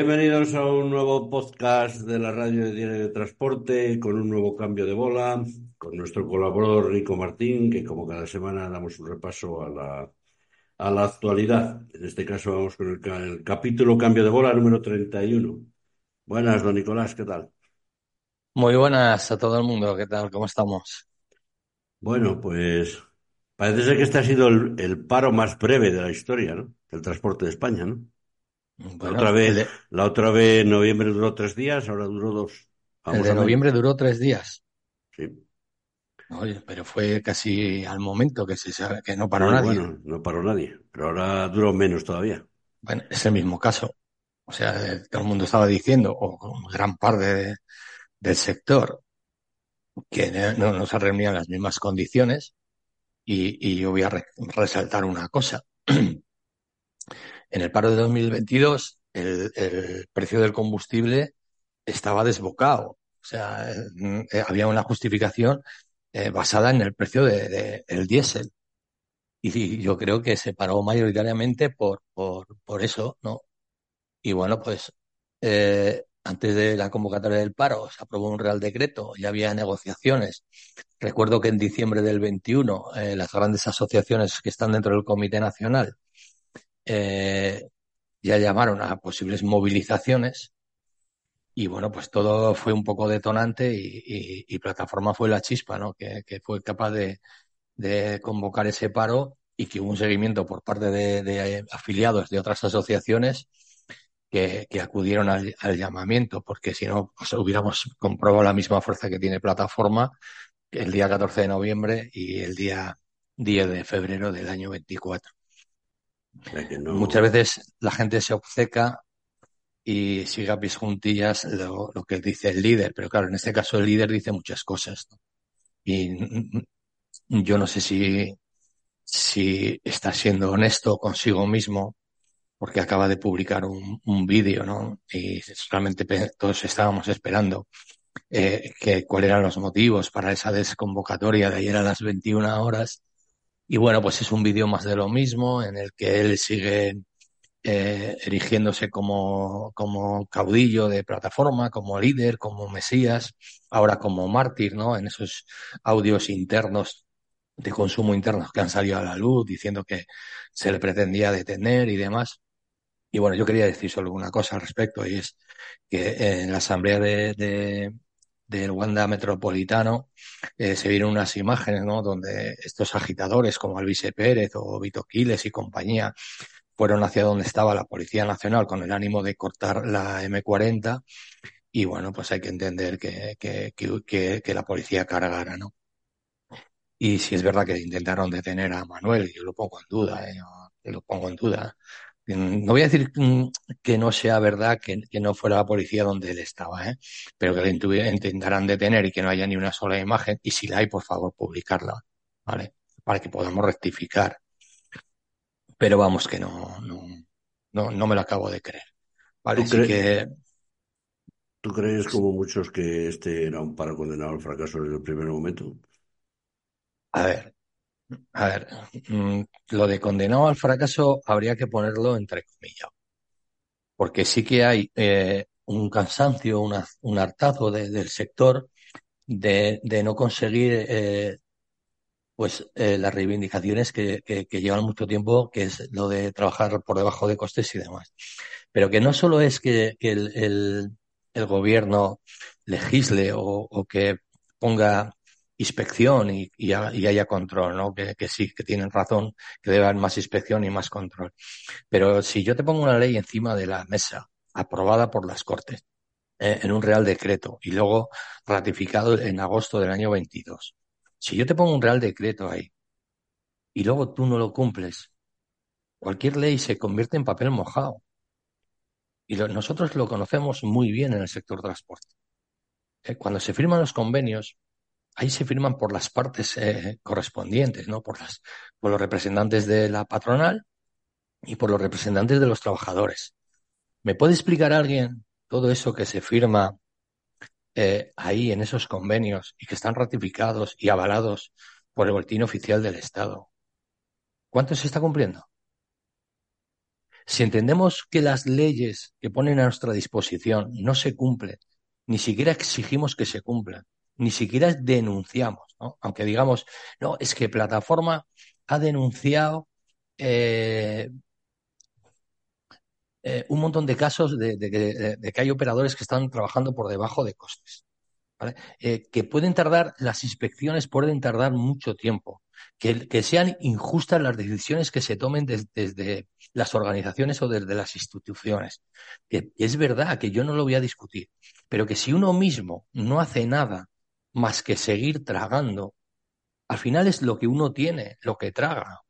Bienvenidos a un nuevo podcast de la radio de Diario de Transporte con un nuevo cambio de bola, con nuestro colaborador Rico Martín, que como cada semana damos un repaso a la, a la actualidad. En este caso vamos con el, el capítulo cambio de bola número 31. Buenas, don Nicolás, ¿qué tal? Muy buenas a todo el mundo, ¿qué tal? ¿Cómo estamos? Bueno, pues parece ser que este ha sido el, el paro más breve de la historia, ¿no? Del transporte de España, ¿no? La otra Bueno, el vez, de, la otra vez en noviembre duró tres días, ahora duró dos. el Vamos de a menos. noviembre duró tres días. Sí. Oye, pero fue casi al momento que se sabe que no paró nadie. bueno, no paró nadie, pero ahora duró menos todavía. Bueno, es el mismo caso. O sea, eh, todo el mundo estaba diciendo, o gran parte de- del sector, que no, no se reunían las mismas condiciones. Y, y yo voy a re- resaltar una cosa. En el paro de 2022, el, el precio del combustible estaba desbocado. O sea, eh, eh, había una justificación eh, basada en el precio de, de- del diésel. Y yo creo que se paró mayoritariamente por, por, por eso, ¿no? Y bueno, pues eh, antes de la convocatoria del paro se aprobó un Real Decreto, ya había negociaciones. Recuerdo que en diciembre del 21 eh, las grandes asociaciones que están dentro del Comité Nacional eh, ya llamaron a posibles movilizaciones y bueno, pues todo fue un poco detonante y, Plataforma fue la chispa, ¿no? Que, fue capaz de, convocar ese paro y que hubo un seguimiento por parte de, afiliados de otras asociaciones que, que acudieron al, al llamamiento, porque si no, pues hubiéramos comprobado la misma fuerza que tiene Plataforma el día 14 de noviembre y el día 10 de febrero del año 24. Muchas veces la gente se obceca y sigue a pies juntillas lo, que dice el líder, pero claro, en este caso el líder dice muchas cosas. Y yo no sé si, si está siendo honesto consigo mismo porque acaba de publicar un, vídeo, ¿no? Y realmente todos estábamos esperando eh, que cuáles eran los motivos para esa desconvocatoria de ayer a las 21 horas. Y bueno, pues es un vídeo más de lo mismo en el que él sigue eh, erigiéndose como, como caudillo de plataforma, como líder, como mesías, ahora como mártir, ¿no? En esos audios internos de consumo internos que han salido a la luz diciendo que se le pretendía detener y demás. Y bueno, yo quería decir solo una cosa al respecto y es que en la asamblea de, de del Wanda Metropolitano eh, se vieron unas imágenes, ¿no? Donde estos agitadores como Alvise Pérez o Vito Quiles y compañía fueron hacia donde estaba la Policía Nacional con el ánimo de cortar la M40 y bueno, pues hay que entender que, que, que, la policía cargara, ¿no? Y si es verdad que intentaron detener a Manuel, yo lo pongo en duda, ¿eh? Yo lo pongo en duda. Mm, No voy a decir mm, que no sea verdad que, que no fuera la policía donde él estaba, ¿eh? Pero que le intentarán detener y que no haya ni una sola imagen. Y si la hay, por favor, publicarla, ¿vale? Para que podamos rectificar. Pero vamos, que no, no, no, no me lo acabo de creer, ¿vale? ¿tú Así crees, que, tú crees como muchos que este era un paro condenado al fracaso desde el primer momento? a ver, a ver, mm, lo de condenado al fracaso habría que ponerlo entre comillas. porque sí que hay eh, un cansancio, un hartazgo de- del sector de, no conseguir eh, pues eh, las reivindicaciones que, llevan mucho tiempo, que es lo de trabajar por debajo de costes y demás. Pero que no solo es que, el, gobierno legisle o que ponga inspección y, y ha- y haya control, ¿no? Que, que sí, que tienen razón, que debe haber más inspección y más control. Pero si yo te pongo una ley encima de la mesa, aprobada por las Cortes, eh, en un Real Decreto y luego ratificado en agosto del año 22, si yo te pongo un Real Decreto ahí y luego tú no lo cumples, cualquier ley se convierte en papel mojado. Y lo- nosotros lo conocemos muy bien en el sector transporte. Eh, cuando se firman los convenios, ahí se firman por las partes eh, correspondientes, ¿no? Por las, por los representantes de la patronal y por los representantes de los trabajadores. ¿Me puede explicar alguien todo eso que se firma eh, ahí en esos convenios y que están ratificados y avalados por el Boletín Oficial del Estado? ¿Cuánto se está cumpliendo? Si entendemos que las leyes que ponen a nuestra disposición no se cumplen, ni siquiera exigimos que se cumplan, ni siquiera denunciamos, ¿no? Aunque digamos, no, es que plataforma ha denunciado eh, eh, un montón de casos de, que hay operadores que están trabajando por debajo de costes. Eh, que pueden tardar, las inspecciones pueden tardar mucho tiempo, que, que sean injustas las decisiones que se tomen desde las organizaciones o desde las instituciones. Que es verdad que yo no lo voy a discutir, pero que si uno mismo no hace nada más que seguir tragando, al final es lo que uno tiene, lo que traga.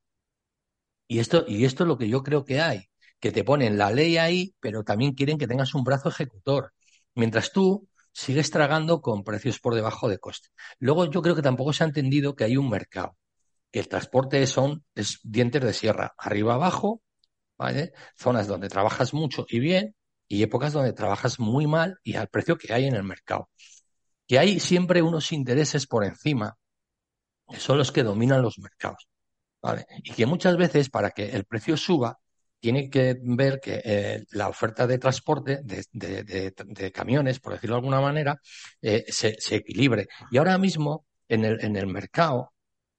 Y esto, y esto es lo que yo creo que hay, que te ponen la ley ahí, pero también quieren que tengas un brazo ejecutor. Mientras tú sigues tragando con precios por debajo de coste. Luego yo creo que tampoco se ha entendido que hay un mercado, que el transporte son es dientes de sierra, arriba abajo, ¿vale? Zonas donde trabajas mucho y bien y épocas donde trabajas muy mal y al precio que hay en el mercado. Que hay siempre unos intereses por encima que son los que dominan los mercados. Y que muchas veces para que el precio suba tiene que ver que eh, la oferta de transporte de, camiones, por decirlo de alguna manera, eh, se, equilibre. Y ahora mismo en el, mercado,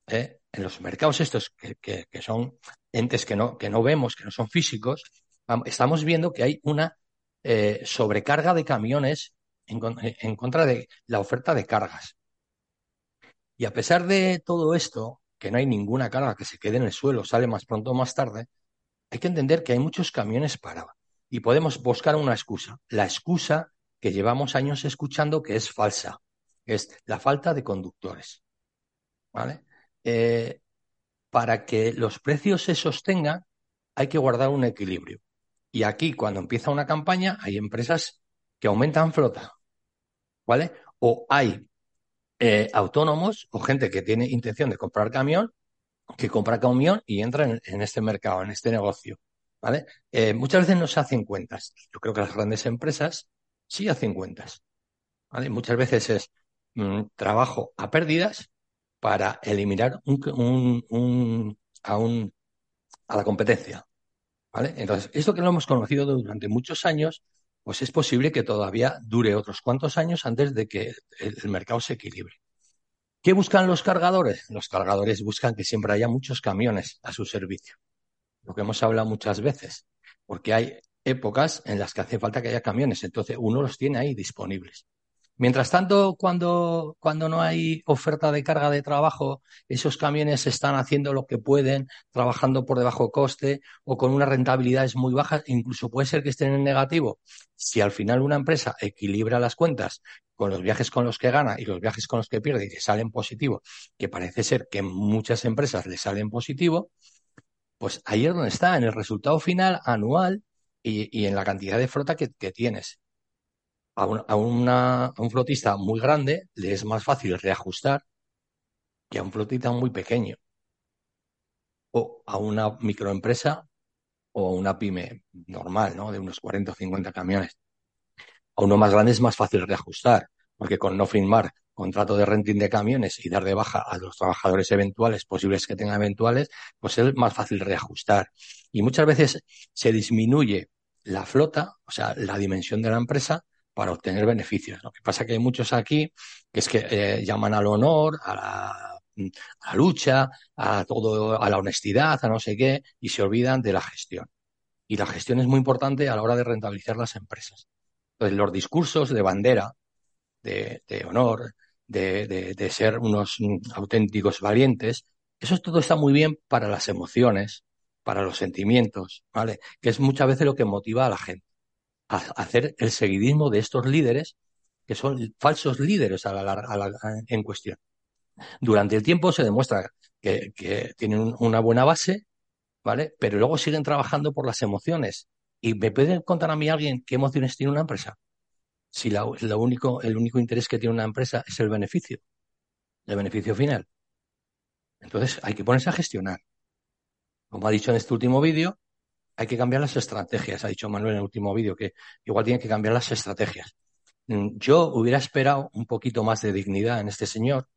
eh, en los mercados estos que, son entes que no vemos, que no son físicos, estamos viendo que hay una sobrecarga de camiones en, en contra de la oferta de cargas. Y a pesar de todo esto, que no hay ninguna carga que se quede en el suelo, sale más pronto o más tarde, hay que entender que hay muchos camiones parados y podemos buscar una excusa. La excusa que llevamos años escuchando que es falsa, es la falta de conductores. ¿Vale? Eh, para que los precios se sostengan, hay que guardar un equilibrio. Y aquí, cuando empieza una campaña, hay empresas que aumentan flota, ¿vale? O hay eh, autónomos o gente que tiene intención de comprar camión que compra camión y entra en, este mercado, en este negocio. ¿Vale? Eh, muchas veces no se hacen cuentas. Yo creo que las grandes empresas sí hacen cuentas. ¿vale? Muchas veces es mm, trabajo a pérdidas para eliminar un, un, a, un, a la competencia. ¿vale? Entonces, esto que lo hemos conocido durante muchos años, pues es posible que todavía dure otros cuantos años antes de que el mercado se equilibre. ¿Qué buscan los cargadores? Los cargadores buscan que siempre haya muchos camiones a su servicio. Lo que hemos hablado muchas veces, porque hay épocas en las que hace falta que haya camiones, entonces uno los tiene ahí disponibles. Mientras tanto, cuando, cuando no hay oferta de carga de trabajo, esos camiones están haciendo lo que pueden, trabajando por debajo coste o con unas rentabilidades muy bajas, incluso puede ser que estén en negativo. Si al final una empresa equilibra las cuentas con los viajes con los que gana y los viajes con los que pierde y que salen positivo, que parece ser que muchas empresas le salen positivo, pues ahí es donde está, en el resultado final anual y, en la cantidad de flota que tienes a, un flotista muy grande le es más fácil reajustar que a un flotista muy pequeño. O a una microempresa o a una pyme normal, ¿no? De unos 40 o 50 camiones. A uno más grande es más fácil reajustar, porque con no firmar contrato de renting de camiones y dar de baja a los trabajadores eventuales, posibles que tengan eventuales, pues es más fácil reajustar. Y muchas veces se disminuye la flota, o sea, la dimensión de la empresa, para obtener beneficios. Lo que pasa que hay muchos aquí que es que eh, llaman al honor, a la, lucha, a todo, a la honestidad, a no sé qué, y se olvidan de la gestión. Y la gestión es muy importante a la hora de rentabilizar las empresas. Entonces, los discursos de bandera, de, honor, de, de, ser unos auténticos valientes, eso todo está muy bien para las emociones, para los sentimientos, ¿vale? Que es muchas veces lo que motiva a la gente hacer el seguidismo de estos líderes que son falsos líderes a la, en cuestión. Durante el tiempo se demuestra que, tienen una buena base, ¿vale? Pero luego siguen trabajando por las emociones. ¿Y me pueden contar a mí alguien qué emociones tiene una empresa? Si lo único, el único interés que tiene una empresa es el beneficio, el beneficio final. Entonces hay que ponerse a gestionar. Como ha dicho en este último vídeo, hay que cambiar las estrategias, ha dicho Manuel en el último vídeo, que igual tiene que cambiar las estrategias. Mm, yo hubiera esperado un poquito más de dignidad en este señor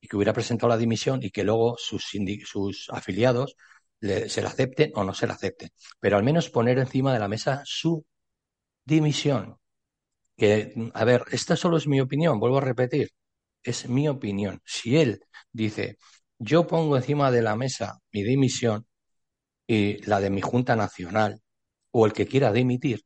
y que hubiera presentado la dimisión y que luego sus, sus afiliados se le acepten o no se le acepten. Pero al menos poner encima de la mesa su dimisión. Que, a ver, esta solo es mi opinión, vuelvo a repetir, es mi opinión. Si él dice, yo pongo encima de la mesa mi dimisión y la de mi Junta Nacional, o el que quiera dimitir,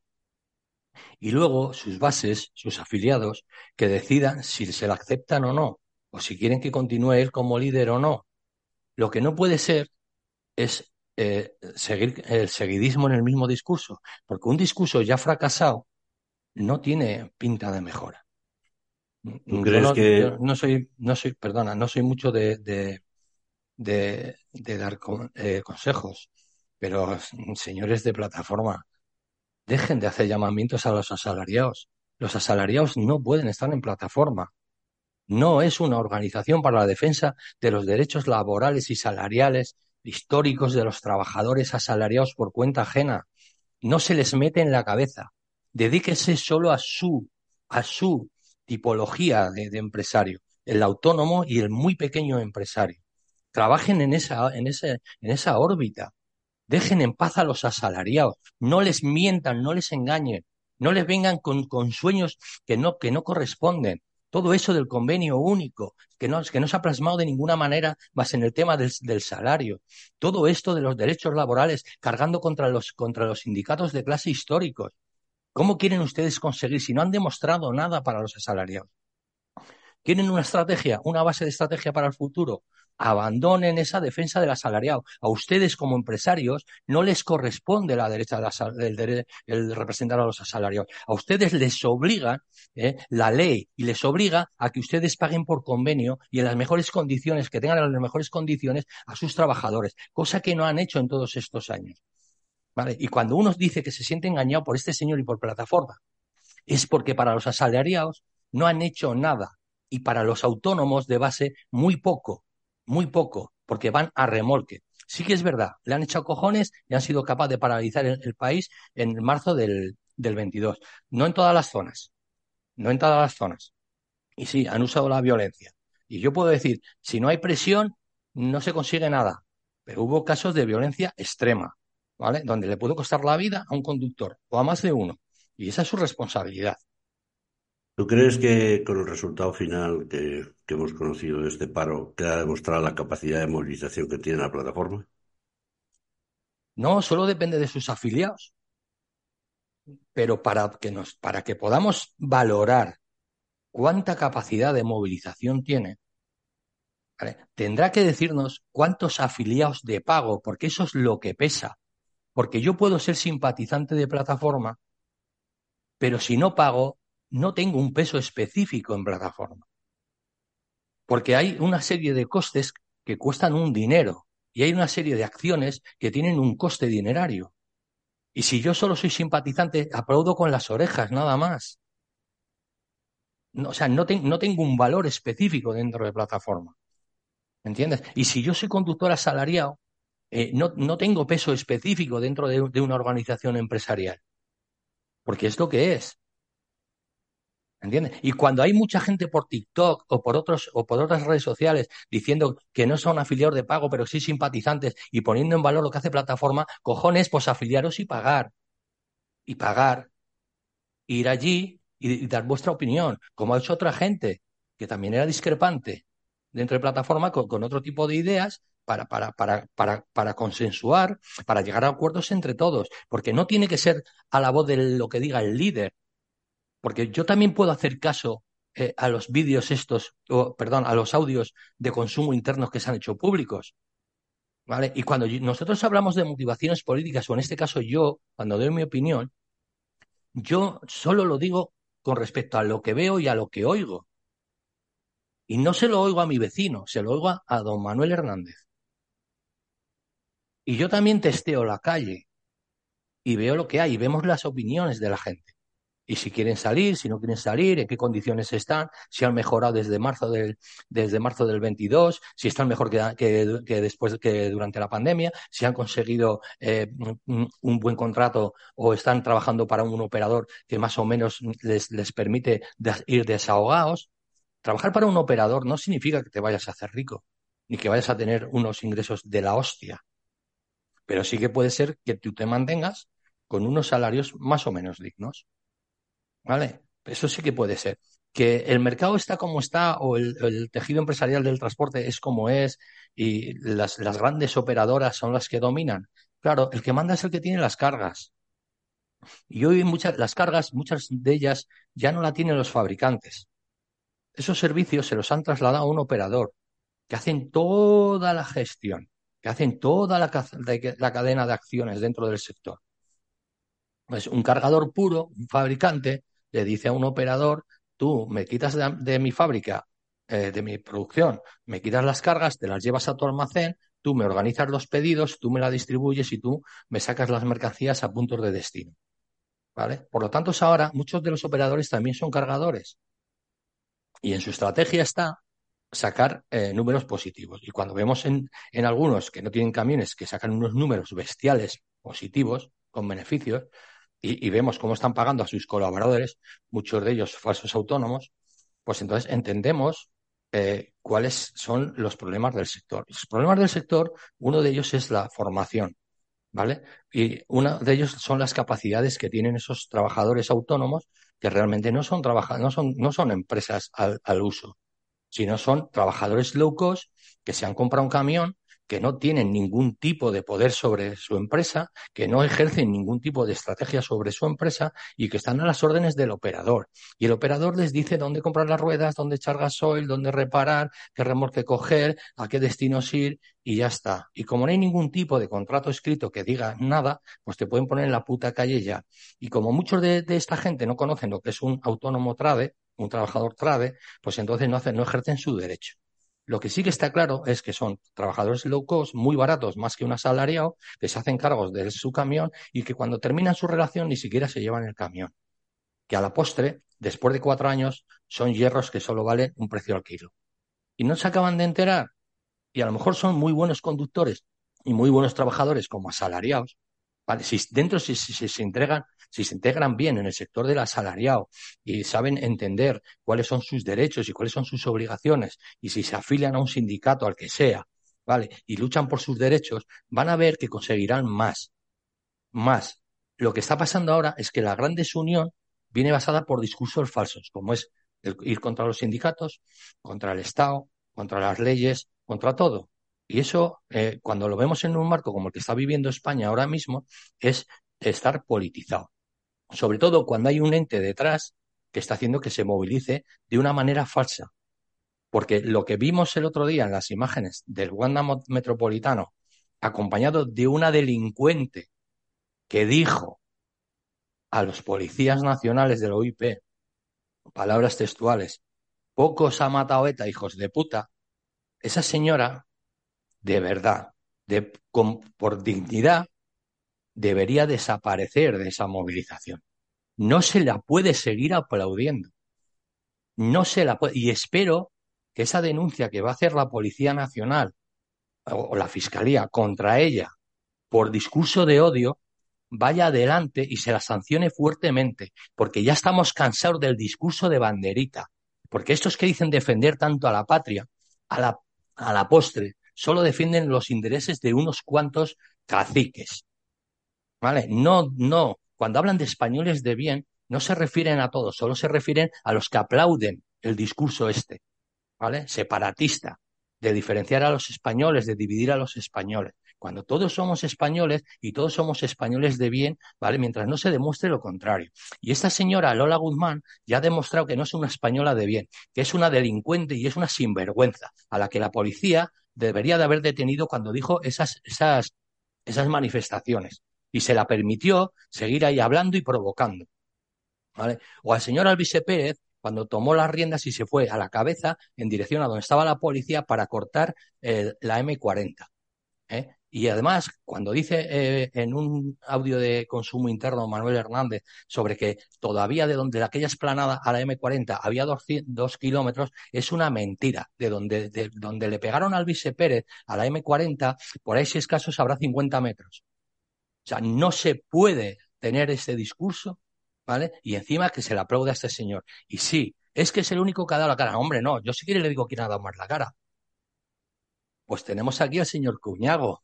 y luego sus bases, sus afiliados, que decidan si se la aceptan o no, o si quieren que continúe él como líder o no. Lo que no puede ser es eh, seguir el seguidismo en el mismo discurso, porque un discurso ya fracasado no tiene pinta de mejora. ¿Tú crees no, que... no soy, no soy, perdona, no soy mucho de, de, de, dar eh, consejos, pero señores de plataforma, dejen de hacer llamamientos a los asalariados. Los asalariados no pueden estar en plataforma. No es una organización para la defensa de los derechos laborales y salariales históricos de los trabajadores asalariados por cuenta ajena. No se les mete en la cabeza. Dedíquese solo a su, a su tipología de, empresario, el autónomo y el muy pequeño empresario. Trabajen en esa, en ese, en esa órbita. Dejen en paz a los asalariados. No les mientan, no les engañen. No les vengan con, con sueños que no, que no corresponden todo eso del convenio único, que no, que no se ha plasmado de ninguna manera más en el tema del, salario, todo esto de los derechos laborales cargando contra los, contra los sindicatos de clase históricos. ¿Cómo quieren ustedes conseguir si no han demostrado nada para los asalariados? ¿Quieren una estrategia, una base de estrategia para el futuro? Abandonen esa defensa del asalariado. A ustedes como empresarios no les corresponde la derecha del, el representar a los asalariados. A ustedes les obliga eh, la ley y les obliga a que ustedes paguen por convenio y en las mejores condiciones, que tengan las mejores condiciones a sus trabajadores, cosa que no han hecho en todos estos años. ¿Vale? Y cuando uno dice que se siente engañado por este señor y por plataforma, es porque para los asalariados no han hecho nada y para los autónomos de base muy poco muy poco, porque van a remolque. Sí que es verdad, le han echado cojones y han sido capaces de paralizar el, país en marzo del, del 22. No en todas las zonas, no en todas las zonas. Y sí, han usado la violencia. Y yo puedo decir, si no hay presión, no se consigue nada. Pero hubo casos de violencia extrema, ¿vale? Donde le pudo costar la vida a un conductor o a más de uno. Y esa es su responsabilidad. ¿Tú crees que con el resultado final que, hemos conocido de este paro queda demostrada la capacidad de movilización que tiene la plataforma? No, solo depende de sus afiliados. Pero para que, nos, para que podamos valorar cuánta capacidad de movilización tiene, tendrá que decirnos cuántos afiliados de pago, porque eso es lo que pesa. Porque yo puedo ser simpatizante de plataforma, pero si no pago, no tengo un peso específico en plataforma. Porque hay una serie de costes que cuestan un dinero y hay una serie de acciones que tienen un coste dinerario. Y si yo solo soy simpatizante, aplaudo con las orejas, nada más. o sea, no, no, tengo un valor específico dentro de plataforma. ¿Entiendes? Y si yo soy conductor asalariado, eh, no, no, tengo peso específico dentro de, de, una organización empresarial. Porque es lo que es. Y cuando hay mucha gente por TikTok o por otros o por otras redes sociales diciendo que no son afiliados de pago, pero sí simpatizantes y poniendo en valor lo que hace plataforma, cojones, pues afiliaros y pagar. Y pagar. Ir allí y, dar vuestra opinión, como ha hecho otra gente que también era discrepante dentro de plataforma con, con otro tipo de ideas para, para, para, para, para consensuar, para llegar a acuerdos entre todos, porque no tiene que ser a la voz de lo que diga el líder, porque yo también puedo hacer caso eh, a los vídeos estos, o, perdón, a los audios de consumo internos que se han hecho públicos. ¿Vale? Y cuando nosotros hablamos de motivaciones políticas, o en este caso yo, cuando doy mi opinión, yo solo lo digo con respecto a lo que veo y a lo que oigo. Y no se lo oigo a mi vecino, se lo oigo a, don Manuel Hernández. Y yo también testeo la calle y veo lo que hay y vemos las opiniones de la gente y si quieren salir, si no quieren salir, en qué condiciones están, si han mejorado desde marzo del, desde marzo del 22, si están mejor que, después que durante la pandemia, si han conseguido eh, un, buen contrato o están trabajando para un operador que más o menos les, les permite ir desahogados. Trabajar para un operador no significa que te vayas a hacer rico, ni que vayas a tener unos ingresos de la hostia. pero sí que puede ser que tú te mantengas con unos salarios más o menos dignos. ¿Vale? Eso sí que puede ser. Que el mercado está como está o el, tejido empresarial del transporte es como es y las, grandes operadoras son las que dominan. Claro, el que manda es el que tiene las cargas. Y hoy muchas, las cargas, muchas de ellas ya no la tienen los fabricantes. Esos servicios se los han trasladado a un operador que hacen toda la gestión, que hacen toda la, la cadena de acciones dentro del sector. Pues un cargador puro, un fabricante, le dice a un operador, tú me quitas de, mi fábrica, eh, de mi producción, me quitas las cargas, te las llevas a tu almacén, tú me organizas los pedidos, tú me la distribuyes y tú me sacas las mercancías a puntos de destino. ¿Vale? Por lo tanto, ahora muchos de los operadores también son cargadores. Y en su estrategia está sacar eh, números positivos. Y cuando vemos en, en algunos que no tienen camiones que sacan unos números bestiales positivos, con beneficios, y, vemos cómo están pagando a sus colaboradores, muchos de ellos falsos autónomos, pues entonces entendemos eh, cuáles son los problemas del sector. Los problemas del sector, uno de ellos es la formación, ¿vale? Y uno de ellos son las capacidades que tienen esos trabajadores autónomos que realmente no son, no son, no son empresas al, al uso, sino son trabajadores low cost que se han comprado un camión que no tienen ningún tipo de poder sobre su empresa, que no ejercen ningún tipo de estrategia sobre su empresa y que están a las órdenes del operador. Y el operador les dice dónde comprar las ruedas, dónde echar gasoil, dónde reparar, qué remolque coger, a qué destinos ir y ya está. Y como no hay ningún tipo de contrato escrito que diga nada, pues te pueden poner en la puta calle ya. Y como muchos de, esta gente no conocen lo que es un autónomo trade, un trabajador trade, pues entonces no, hacen, no ejercen su derecho. Lo que sí que está claro es que son trabajadores low cost, muy baratos, más que un asalariado, que se hacen cargos de su camión y que cuando terminan su relación ni siquiera se llevan el camión. Que a la postre, después de cuatro años, son hierros que solo valen un precio al kilo. Y no se acaban de enterar. Y a lo mejor son muy buenos conductores y muy buenos trabajadores como asalariados, si dentro si, se entregan, si se integran bien en el sector del asalariado y saben entender cuáles son sus derechos y cuáles son sus obligaciones, y si se afilian a un sindicato, al que sea, ¿vale? Y luchan por sus derechos, van a ver que conseguirán más. Más. Lo que está pasando ahora es que la gran desunión viene basada por discursos falsos, como es ir contra los sindicatos, contra el Estado, contra las leyes, contra todo. Y eso, eh, cuando lo vemos en un marco como el que está viviendo España ahora mismo, es estar politizado. Sobre todo cuando hay un ente detrás que está haciendo que se movilice de una manera falsa. Porque lo que vimos el otro día en las imágenes del Wanda Metropolitano, acompañado de una delincuente que dijo a los policías nacionales del OIP, palabras textuales, pocos ha matado ETA, hijos de puta, esa señora de verdad, por dignidad, debería desaparecer de esa movilización. No se la puede seguir aplaudiendo. No se la puede. Y espero que esa denuncia que va a hacer la Policía Nacional o, la Fiscalía contra ella por discurso de odio vaya adelante y se la sancione fuertemente, porque ya estamos cansados del discurso de banderita, porque estos que dicen defender tanto a la patria, a la, a la postre, solo defienden los intereses de unos cuantos caciques. ¿Vale? No, no. Cuando hablan de españoles de bien, no se refieren a todos, solo se refieren a los que aplauden el discurso este, ¿vale? Separatista, de diferenciar a los españoles, de dividir a los españoles. Cuando todos somos españoles y todos somos españoles de bien, ¿vale? Mientras no se demuestre lo contrario. Y esta señora Lola Guzmán ya ha demostrado que no es una española de bien, que es una delincuente y es una sinvergüenza, a la que la policía debería de haber detenido cuando dijo esas, esas, esas manifestaciones y se la permitió seguir ahí hablando y provocando. ¿vale? O al señor Alvise Pérez, cuando tomó las riendas y se fue a la cabeza en dirección a donde estaba la policía para cortar eh, la M40. ¿eh? Y además, cuando dice eh, en un audio de consumo interno Manuel Hernández sobre que todavía de donde aquella esplanada a la M40 había dos, kilómetros, es una mentira. De donde, de donde le pegaron al Vice Pérez a la M40, por ahí si es caso habrá 50 metros. O sea, no se puede tener ese discurso, ¿vale? Y encima que se le aplaude a este señor. Y sí, es que es el único que ha dado la cara. Hombre, no, yo si quiere le digo quién ha dado más la cara. Pues tenemos aquí al señor Cuñago,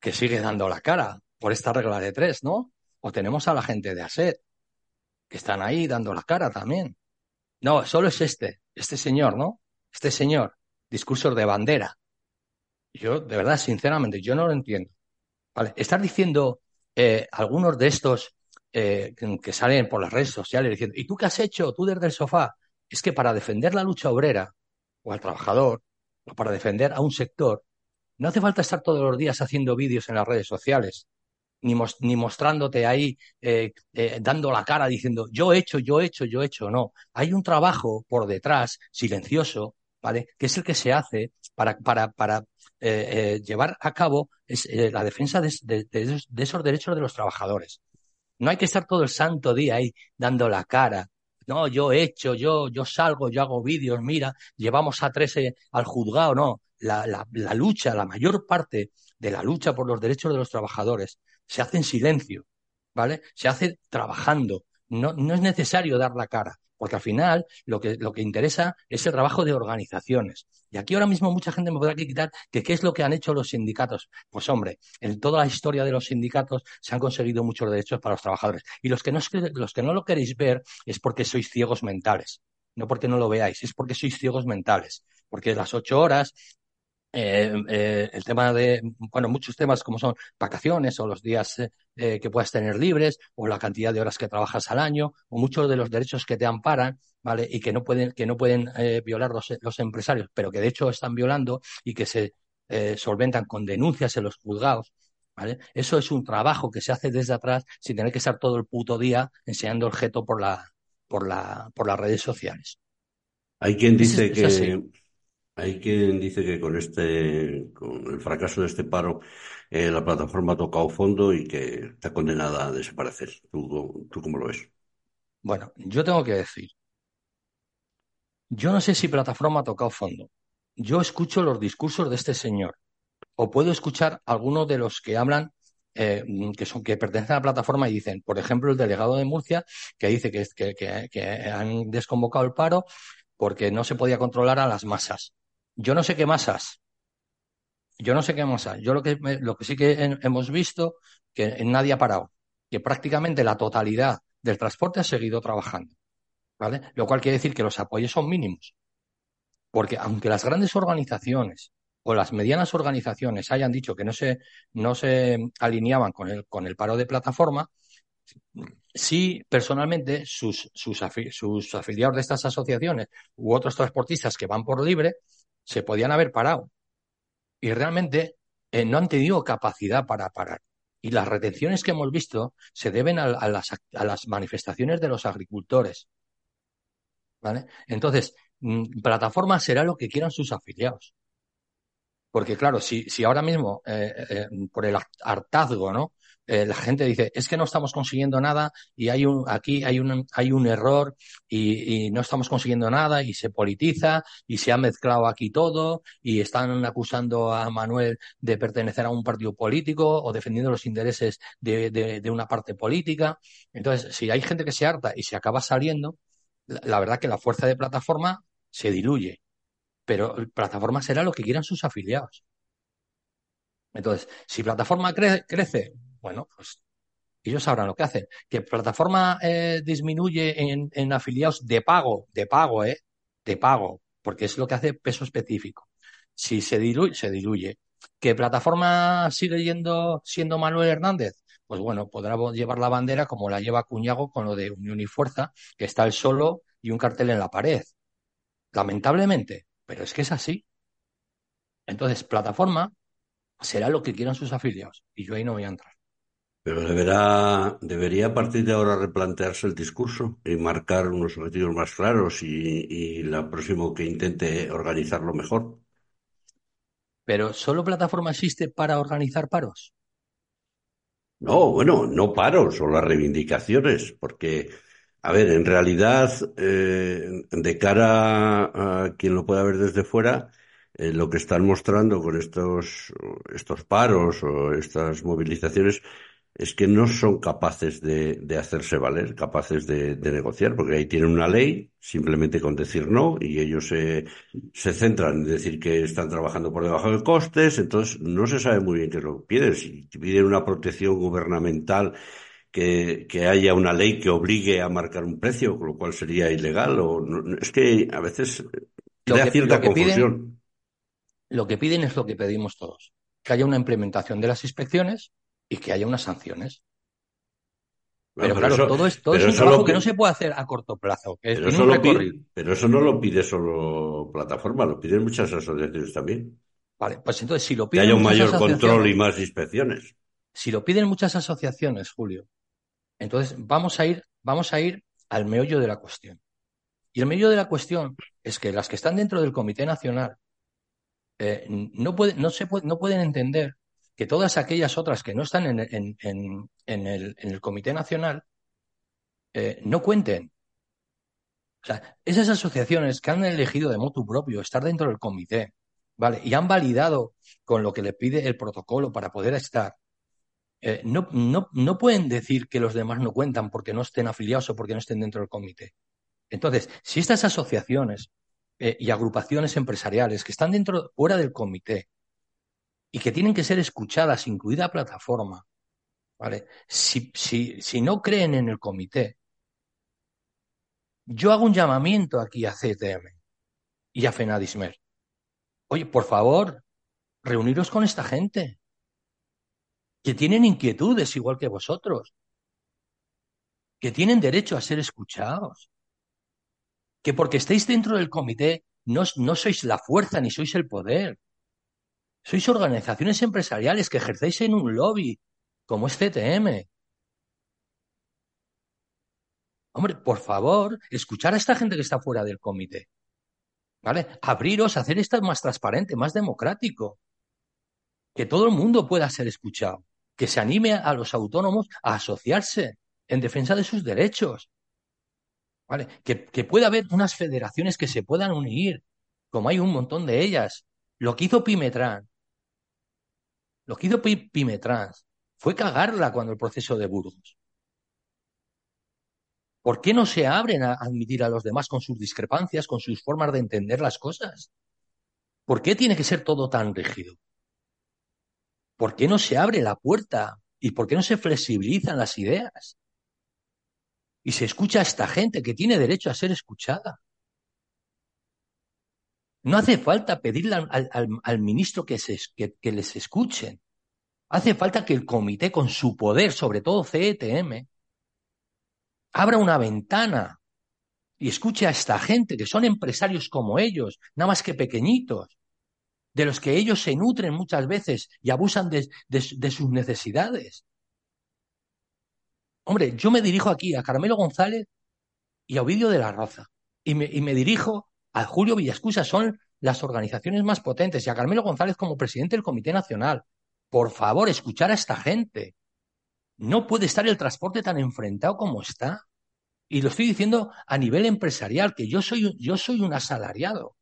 que sigue dando la cara por esta regla de tres, ¿no? O tenemos a la gente de ASET, que están ahí dando la cara también. No, solo es este, este señor, ¿no? Este señor, discursos de bandera. Yo, de verdad, sinceramente, yo no lo entiendo. ¿Vale? Estar diciendo eh, algunos de estos eh, que salen por las redes sociales diciendo, ¿y tú qué has hecho? Tú desde el sofá. Es que para defender la lucha obrera o al trabajador o para defender a un sector, no hace falta estar todos los días haciendo vídeos en las redes sociales, ni, ni mostrándote ahí, eh, eh, dando la cara, diciendo, yo he hecho, yo he hecho, yo he hecho. No, hay un trabajo por detrás, silencioso, ¿vale? Que es el que se hace para, eh, llevar a cabo es, la defensa de, de, esos derechos de los trabajadores. No hay que estar todo el santo día ahí dando la cara, no, yo he hecho, yo, yo salgo, yo hago vídeos, mira, llevamos a 13 al juzgado, no. La, la, lucha, la mayor parte de la lucha por los derechos de los trabajadores se hace en silencio, ¿vale? Se hace trabajando. No, no es necesario dar la cara. Porque al final lo que, lo que interesa es el trabajo de organizaciones. Y aquí ahora mismo mucha gente me podrá quitar que qué es lo que han hecho los sindicatos. Pues hombre, en toda la historia de los sindicatos se han conseguido muchos derechos para los trabajadores. Y los que no, los que no lo queréis ver es porque sois ciegos mentales. No porque no lo veáis, es porque sois ciegos mentales. Porque las ocho horas, eh, eh, el tema de, bueno, muchos temas como son vacaciones o los días eh, que puedas tener libres o la cantidad de horas que trabajas al año o muchos de los derechos que te amparan, ¿vale? Y que no pueden, que no pueden violar los, los, empresarios, pero que de hecho están violando y que se solventan con denuncias en los juzgados. ¿Vale? Eso es un trabajo que se hace desde atrás sin tener que estar todo el puto día enseñando el objeto por la, por la, por las redes sociales. Hay quien dice es que, hay quien dice que con este, con el fracaso de este paro, eh, la plataforma ha tocado fondo y que está condenada a desaparecer. ¿Tú, ¿Tú cómo lo ves? Bueno, yo tengo que decir, yo no sé si plataforma ha tocado fondo. Yo escucho los discursos de este señor o puedo escuchar algunos de los que hablan eh, que son que pertenecen a la plataforma y dicen, por ejemplo, el delegado de Murcia que dice que, que, han desconvocado el paro porque no se podía controlar a las masas. Yo no sé qué masas. Yo no sé qué masas. Yo lo que, lo que sí que hemos visto que nadie ha parado. Que prácticamente la totalidad del transporte ha seguido trabajando. ¿Vale? Lo cual quiere decir que los apoyos son mínimos. Porque aunque las grandes organizaciones o las medianas organizaciones hayan dicho que no se, no se alineaban con el, con el paro de plataforma, sí personalmente sus, sus, sus afiliados de estas asociaciones u otros transportistas que van por libre se podían haber parado. Y realmente eh, no han tenido capacidad para parar. Y las retenciones que hemos visto se deben a, a, las, a las, manifestaciones de los agricultores. ¿Vale? Entonces, mmm, plataforma será lo que quieran sus afiliados. Porque claro, si, si ahora mismo, eh, eh, por el hartazgo, ¿no? Eh, la gente dice, es que no estamos consiguiendo nada y hay un, aquí hay un, hay un error y, no estamos consiguiendo nada y se politiza y se ha mezclado aquí todo y están acusando a Manuel de pertenecer a un partido político o defendiendo los intereses de, de, una parte política. Entonces, si hay gente que se harta y se acaba saliendo, la, la verdad que la fuerza de plataforma se diluye. Pero plataforma será lo que quieran sus afiliados. Entonces, si plataforma cre crece, bueno, pues ellos sabrán lo que hacen. Que plataforma eh, disminuye en, afiliados de pago, de pago, ¿eh? De pago, porque es lo que hace peso específico. Si se diluye, se diluye. Que plataforma sigue yendo, siendo Manuel Hernández, pues bueno, podrá llevar la bandera como la lleva Cuñago con lo de Unión y Fuerza, que está el solo y un cartel en la pared. Lamentablemente, pero es que es así. Entonces, plataforma será lo que quieran sus afiliados y yo ahí no voy a entrar. Pero deberá, debería a partir de ahora replantearse el discurso y marcar unos objetivos más claros y, y la próxima que intente organizarlo mejor. Pero ¿solo plataforma existe para organizar paros? No, bueno, no paros o las reivindicaciones, porque, a ver, en realidad, eh, de cara a quien lo pueda ver desde fuera, eh, lo que están mostrando con estos, estos paros o estas movilizaciones es que no son capaces de, de hacerse valer, capaces de, de, negociar, porque ahí tienen una ley, simplemente con decir no, y ellos se, se centran en decir que están trabajando por debajo de costes, entonces no se sabe muy bien qué es lo que piden. Si piden una protección gubernamental, que, que haya una ley que obligue a marcar un precio, con lo cual sería ilegal, o no, es que a veces crea que, cierta lo confusión. Piden, lo que piden es lo que pedimos todos, que haya una implementación de las inspecciones y que haya unas sanciones. Pero, claro, eso- todo es, todo es un trabajo que no se puede hacer a corto plazo, que Pero eso, un lo pide, pero eso no lo pide solo plataforma, lo piden muchas asociaciones también. Vale, pues entonces si lo Que piden haya un mayor control y más inspecciones. si lo piden muchas asociaciones, Julio, entonces vamos a ir, vamos a ir al meollo de la cuestión. Y el meollo de la cuestión es que las que están dentro del Comité Nacional eh, no, puede- no, se puede- no pueden entender que todas aquellas otras que no están en, el, Comité Nacional eh, no cuenten. O sea, esas asociaciones que han elegido de motu propio estar dentro del comité. Y han validado con lo que le pide el protocolo para poder estar, eh, no, no, no pueden decir que los demás no cuentan porque no estén afiliados o porque no estén dentro del comité. Entonces, si estas asociaciones eh, y agrupaciones empresariales que están dentro, fuera del comité y que tienen que ser escuchadas, incluida plataforma, ¿vale? Si, si, si no creen en el comité, yo hago un llamamiento aquí a CTM y a FENADISMER. Oye, por favor, reuniros con esta gente que tienen inquietudes igual que vosotros, que tienen derecho a ser escuchados, que porque estéis dentro del comité no, no sois la fuerza ni sois el poder. Sois organizaciones empresariales que ejercéis en un lobby, como es CTM. Hombre, por favor, escuchar a esta gente que está fuera del comité. ¿Vale? Abriros, hacer esto más transparente, más democrático. Que todo el mundo pueda ser escuchado. Que se anime a los autónomos a asociarse en defensa de sus derechos. ¿Vale? Que, que pueda haber unas federaciones que se puedan unir, como hay un montón de ellas. Lo que hizo Pimetran, lo que hizo Pi- Pimetrans fue cagarla cuando el proceso de Burgos. ¿Por qué no se abren a admitir a los demás con sus discrepancias, con sus formas de entender las cosas? ¿Por qué tiene que ser todo tan rígido? ¿Por qué no se abre la puerta? ¿Y por qué no se flexibilizan las ideas? Y se escucha a esta gente que tiene derecho a ser escuchada. No hace falta pedirle al, ministro que, se, les escuchen. Hace falta que el comité, con su poder, sobre todo CETM, abra una ventana y escuche a esta gente, que son empresarios como ellos, nada más que pequeñitos, de los que ellos se nutren muchas veces y abusan de, sus necesidades. Hombre, yo me dirijo aquí a Carmelo González y a Ovidio de la Roza, y me dirijo a Julio Villascusa, son las organizaciones más potentes, y a Carmelo González como presidente del Comité Nacional. Por favor, escuchar a esta gente. No puede estar el transporte tan enfrentado como está. Y lo estoy diciendo a nivel empresarial, que yo soy, yo soy un asalariado.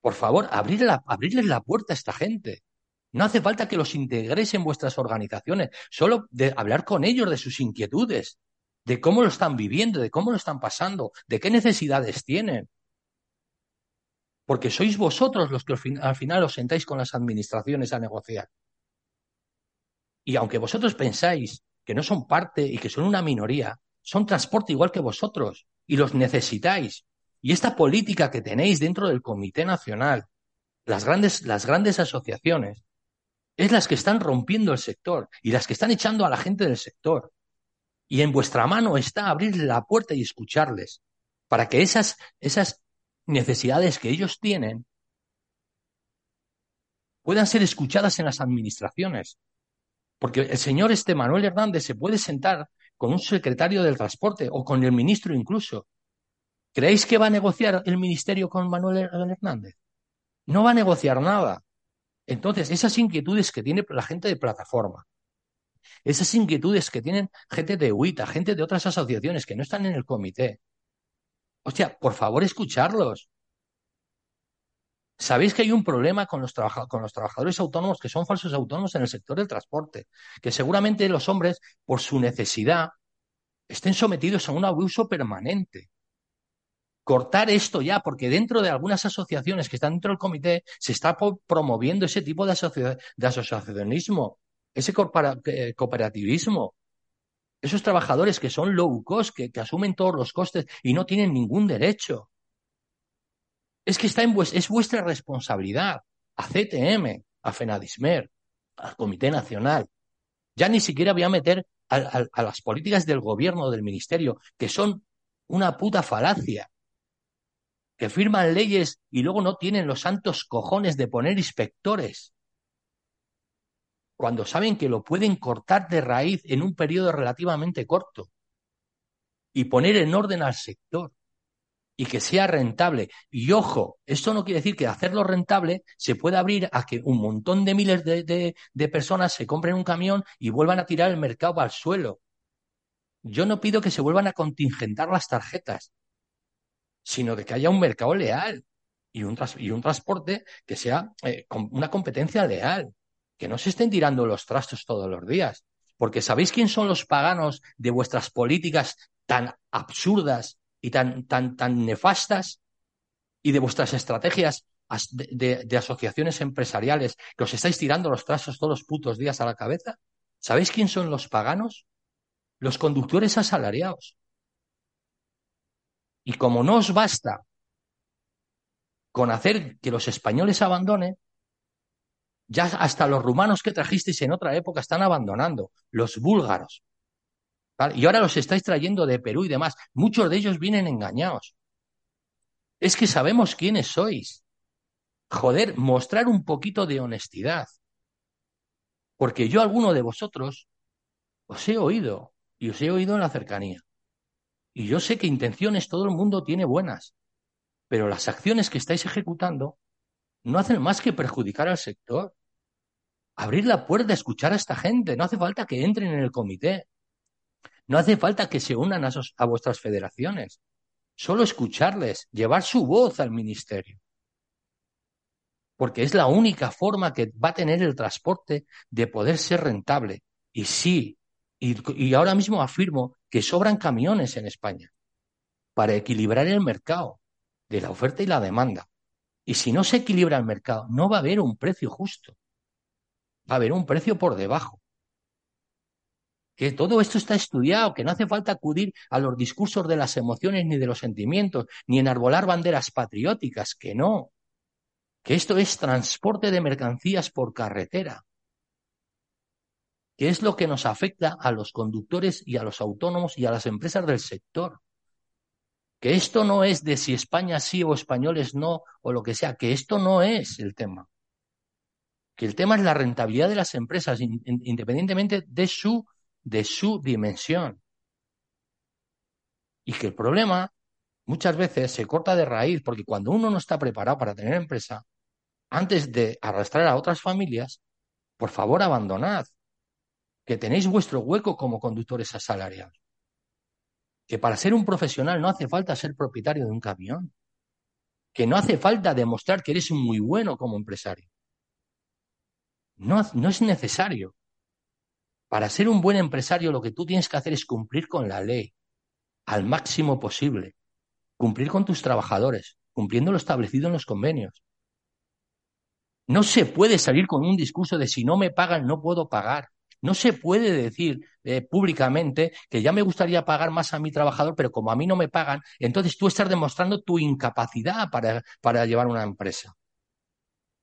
Por favor, abrirles la puerta a esta gente. No hace falta que los integréis en vuestras organizaciones, solo de hablar con ellos de sus inquietudes, de cómo lo están viviendo, de cómo lo están pasando, de qué necesidades tienen. Porque sois vosotros los que al fin- al final os sentáis con las administraciones a negociar. Y aunque vosotros pensáis que no son parte y que son una minoría, son transporte igual que vosotros y los necesitáis. Y esta política que tenéis dentro del Comité Nacional, las grandes, las grandes asociaciones, es las que están rompiendo el sector y las que están echando a la gente del sector. Y en vuestra mano está abrirle la puerta y escucharles para que esas, esas necesidades que ellos tienen puedan ser escuchadas en las administraciones. Porque el señor este Manuel Hernández se puede sentar con un secretario del transporte o con el ministro incluso. ¿Creéis que va a negociar el ministerio con Manuel Hernández? No va a negociar nada. Entonces, esas inquietudes que tiene la gente de plataforma, esas inquietudes que tienen gente de UITA, gente de otras asociaciones que no están en el comité, hostia, por favor, escucharlos. Sabéis que hay un problema con los, con los trabajadores autónomos que son falsos autónomos en el sector del transporte, que seguramente los hombres, por su necesidad, estén sometidos a un abuso permanente. Cortar esto ya, porque dentro de algunas asociaciones que están dentro del comité se está promoviendo ese tipo de, asociacionismo, ese cooperativismo. Esos trabajadores que son low cost, que asumen todos los costes y no tienen ningún derecho. Es que está en es vuestra responsabilidad. A CTM, a FENADISMER, al Comité Nacional. Ya ni siquiera voy a meter a, a las políticas del gobierno, del ministerio, que son una puta falacia. Que firman leyes y luego no tienen los santos cojones de poner inspectores. Cuando saben que lo pueden cortar de raíz en un periodo relativamente corto y poner en orden al sector y que sea rentable. Y ojo, esto no quiere decir que hacerlo rentable se pueda abrir a que un montón de miles de, personas se compren un camión y vuelvan a tirar el mercado al suelo. Yo no pido que se vuelvan a contingentar las tarjetas, sino de que haya un mercado leal y un, y un transporte que sea eh, una competencia leal, que no se estén tirando los trastos todos los días. Porque ¿sabéis quién son los paganos de vuestras políticas tan absurdas y tan, tan, tan nefastas y de vuestras estrategias de, de, asociaciones empresariales que os estáis tirando los trazos todos los putos días a la cabeza? ¿Sabéis quién son los paganos? Los conductores asalariados. Y como no os basta con hacer que los españoles abandonen, ya hasta los rumanos que trajisteis en otra época están abandonando, los búlgaros, y ahora los estáis trayendo de Perú y demás. Muchos de ellos vienen engañados. Es que sabemos quiénes sois. Joder, mostrar un poquito de honestidad. Porque yo, alguno de vosotros, os he oído y os he oído en la cercanía. Y yo sé que intenciones todo el mundo tiene buenas, pero las acciones que estáis ejecutando no hacen más que perjudicar al sector. Abrir la puerta, escuchar a esta gente, no hace falta que entren en el comité. No hace falta que se unan a, vuestras federaciones. Solo escucharles, llevar su voz al ministerio. Porque es la única forma que va a tener el transporte de poder ser rentable. Y sí, y, ahora mismo afirmo que sobran camiones en España para equilibrar el mercado de la oferta y la demanda. Y si no se equilibra el mercado, no va a haber un precio justo. Va a haber un precio por debajo que todo esto está estudiado, que no hace falta acudir a los discursos de las emociones ni de los sentimientos, ni enarbolar banderas patrióticas, que no, que esto es transporte de mercancías por carretera, que es lo que nos afecta a los conductores y a los autónomos y a las empresas del sector. Que esto no es de si España sí o españoles no o lo que sea, que esto no es el tema. Que el tema es la rentabilidad de las empresas, independientemente de su de su dimensión. Y que el problema muchas veces se corta de raíz porque cuando uno no está preparado para tener empresa, antes de arrastrar a otras familias, por favor abandonad, que tenéis vuestro hueco como conductores asalariados. Que para ser un profesional no hace falta ser propietario de un camión. Que no hace falta demostrar que eres muy bueno como empresario. No, es necesario. Para ser un buen empresario lo que tú tienes que hacer es cumplir con la ley al máximo posible, cumplir con tus trabajadores, cumpliendo lo establecido en los convenios. No se puede salir con un discurso de si no me pagan no puedo pagar. No se puede decir eh, públicamente que ya me gustaría pagar más a mi trabajador, pero como a mí no me pagan, entonces tú estás demostrando tu incapacidad para, para llevar una empresa.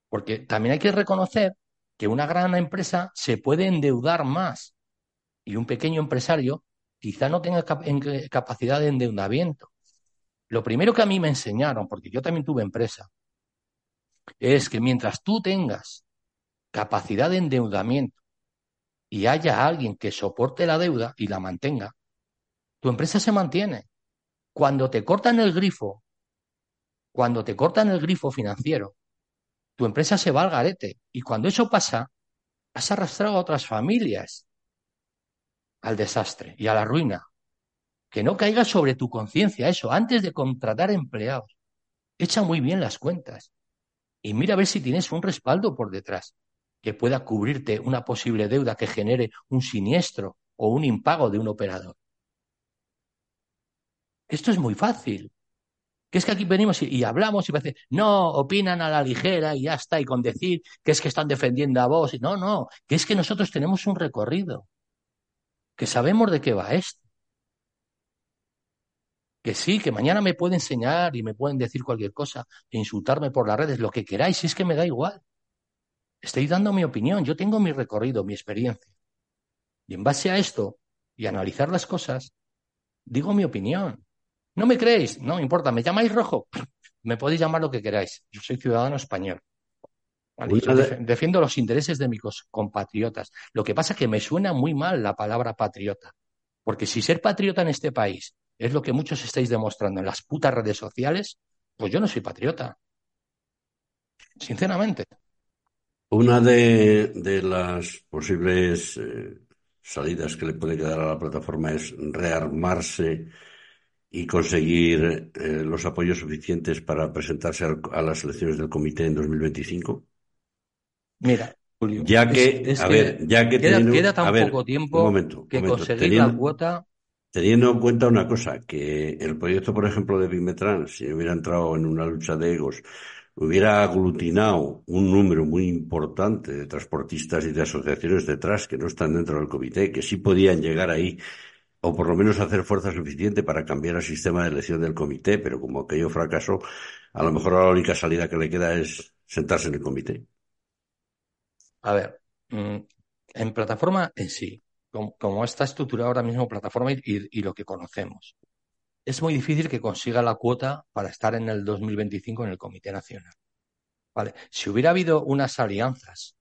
Porque también hay que reconocer que una gran empresa se puede endeudar más y un pequeño empresario quizá no tenga capacidad de endeudamiento. Lo primero que a mí me enseñaron, porque yo también tuve empresa, es que mientras tú tengas capacidad de endeudamiento y haya alguien que soporte la deuda y la mantenga, tu empresa se mantiene. Cuando te cortan el grifo, cuando te cortan el grifo financiero, tu empresa se va al garete. Y cuando eso pasa, has arrastrado a otras familias al desastre y a la ruina. Que no caiga sobre tu conciencia eso. Antes de contratar empleados, echa muy bien las cuentas. y mira a ver si tienes un respaldo por detrás que pueda cubrirte una posible deuda que genere un siniestro o un impago de un operador. Esto es muy fácil. Que es que aquí venimos y, hablamos y parece, no, opinan a la ligera y ya está, y con decir que es que están defendiendo a vos. No, no, que es que nosotros tenemos un recorrido, que sabemos de qué va esto. Que sí, que mañana me pueden enseñar y me pueden decir cualquier cosa e insultarme por las redes, lo que queráis, es que me da igual. Estoy dando mi opinión, yo tengo mi recorrido, mi experiencia. Y en base a esto y analizar las cosas, digo mi opinión. ¿No me creéis? No importa, ¿me llamáis rojo? Me podéis llamar lo que queráis. Yo soy ciudadano español. defiendo los intereses de mis compatriotas. Lo que pasa es que me suena muy mal la palabra patriota. Porque si ser patriota en este país es lo que muchos estáis demostrando en las putas redes sociales, pues yo no soy patriota. Sinceramente. Una de, las posibles eh, salidas que le puede quedar a la plataforma es rearmarse y conseguir eh, los apoyos suficientes para presentarse a, las elecciones del comité en 2025? Mira, Julio, ya que, a ver, ya que queda, tan poco tiempo que conseguir la cuota. Teniendo en cuenta una cosa, que el proyecto, por ejemplo, de Bimetran, si hubiera entrado en una lucha de egos, hubiera aglutinado un número muy importante de transportistas y de asociaciones detrás que no están dentro del comité, que sí podían llegar ahí o por lo menos hacer fuerza suficiente para cambiar el sistema de elección del comité, pero como aquello fracasó, a lo mejor la única salida que le queda es sentarse en el comité. A ver, mm, en plataforma en sí, como, está estructurada ahora mismo plataforma y, lo que conocemos, es muy difícil que consiga la cuota para estar en el 2025 en el Comité Nacional. Vale, si hubiera habido unas alianzas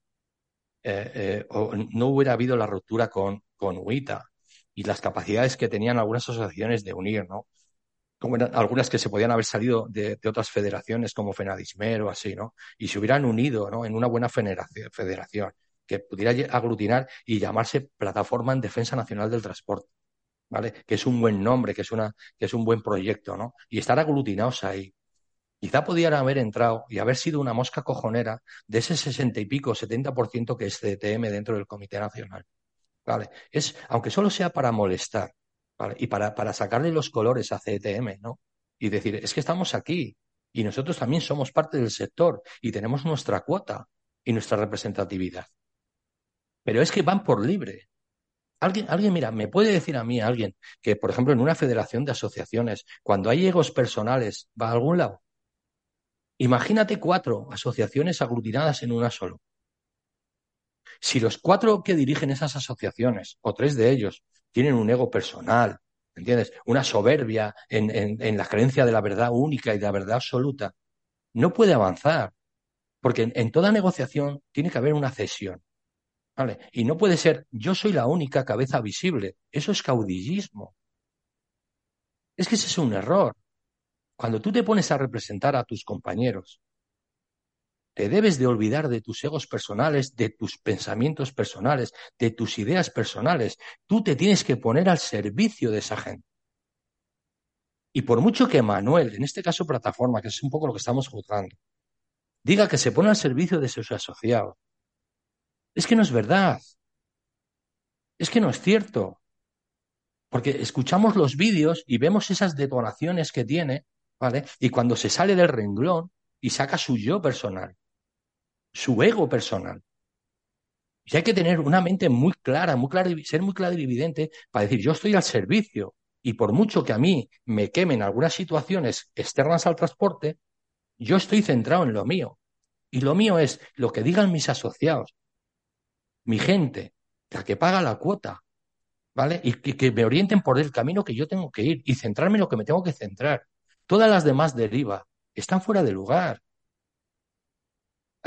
eh, eh, o no hubiera habido la ruptura con, con UITA y las capacidades que tenían algunas asociaciones de unir, ¿no? Algunas que se podían haber salido de, otras federaciones como Fenadismer o así, ¿no? Y se hubieran unido, ¿no? En una buena federación que pudiera aglutinar y llamarse Plataforma en Defensa Nacional del Transporte, ¿vale? Que es un buen nombre, que es una, que es un buen proyecto, ¿no? Y estar aglutinados ahí. Quizá pudieran haber entrado y haber sido una mosca cojonera de ese sesenta y pico, setenta por ciento que es CTM dentro del Comité Nacional. ¿Vale? Es, aunque solo sea para molestar, ¿vale? Y para, para sacarle los colores a CTM, ¿no? Y decir, es que estamos aquí y nosotros también somos parte del sector y tenemos nuestra cuota y nuestra representatividad. Pero es que van por libre. Alguien, alguien, mira, me puede decir a mí alguien que, por ejemplo, en una federación de asociaciones, cuando hay egos personales, va a algún lado. Imagínate cuatro asociaciones aglutinadas en una solo. Si los cuatro que dirigen esas asociaciones, o tres de ellos, tienen un ego personal, ¿entiendes? Una soberbia en, la creencia de la verdad única y de la verdad absoluta, no puede avanzar. Porque en, toda negociación tiene que haber una cesión. ¿Vale? Y no puede ser yo soy la única cabeza visible. Eso es caudillismo. Es que ese es un error. Cuando tú te pones a representar a tus compañeros te debes de olvidar de tus egos personales, de tus pensamientos personales, de tus ideas personales. Tú te tienes que poner al servicio de esa gente. Y por mucho que Manuel, en este caso plataforma, que es un poco lo que estamos juzgando, diga que se pone al servicio de sus asociados, es que no es verdad. Es que no es cierto. Porque escuchamos los vídeos y vemos esas detonaciones que tiene, ¿vale? Y cuando se sale del renglón y saca su yo personal su ego personal. Y hay que tener una mente muy clara, muy clara, ser muy clara y evidente para decir, yo estoy al servicio y por mucho que a mí me quemen algunas situaciones externas al transporte, yo estoy centrado en lo mío. Y lo mío es lo que digan mis asociados, mi gente, la que paga la cuota, ¿vale? Y que, que me orienten por el camino que yo tengo que ir y centrarme en lo que me tengo que centrar. Todas las demás deriva están fuera de lugar.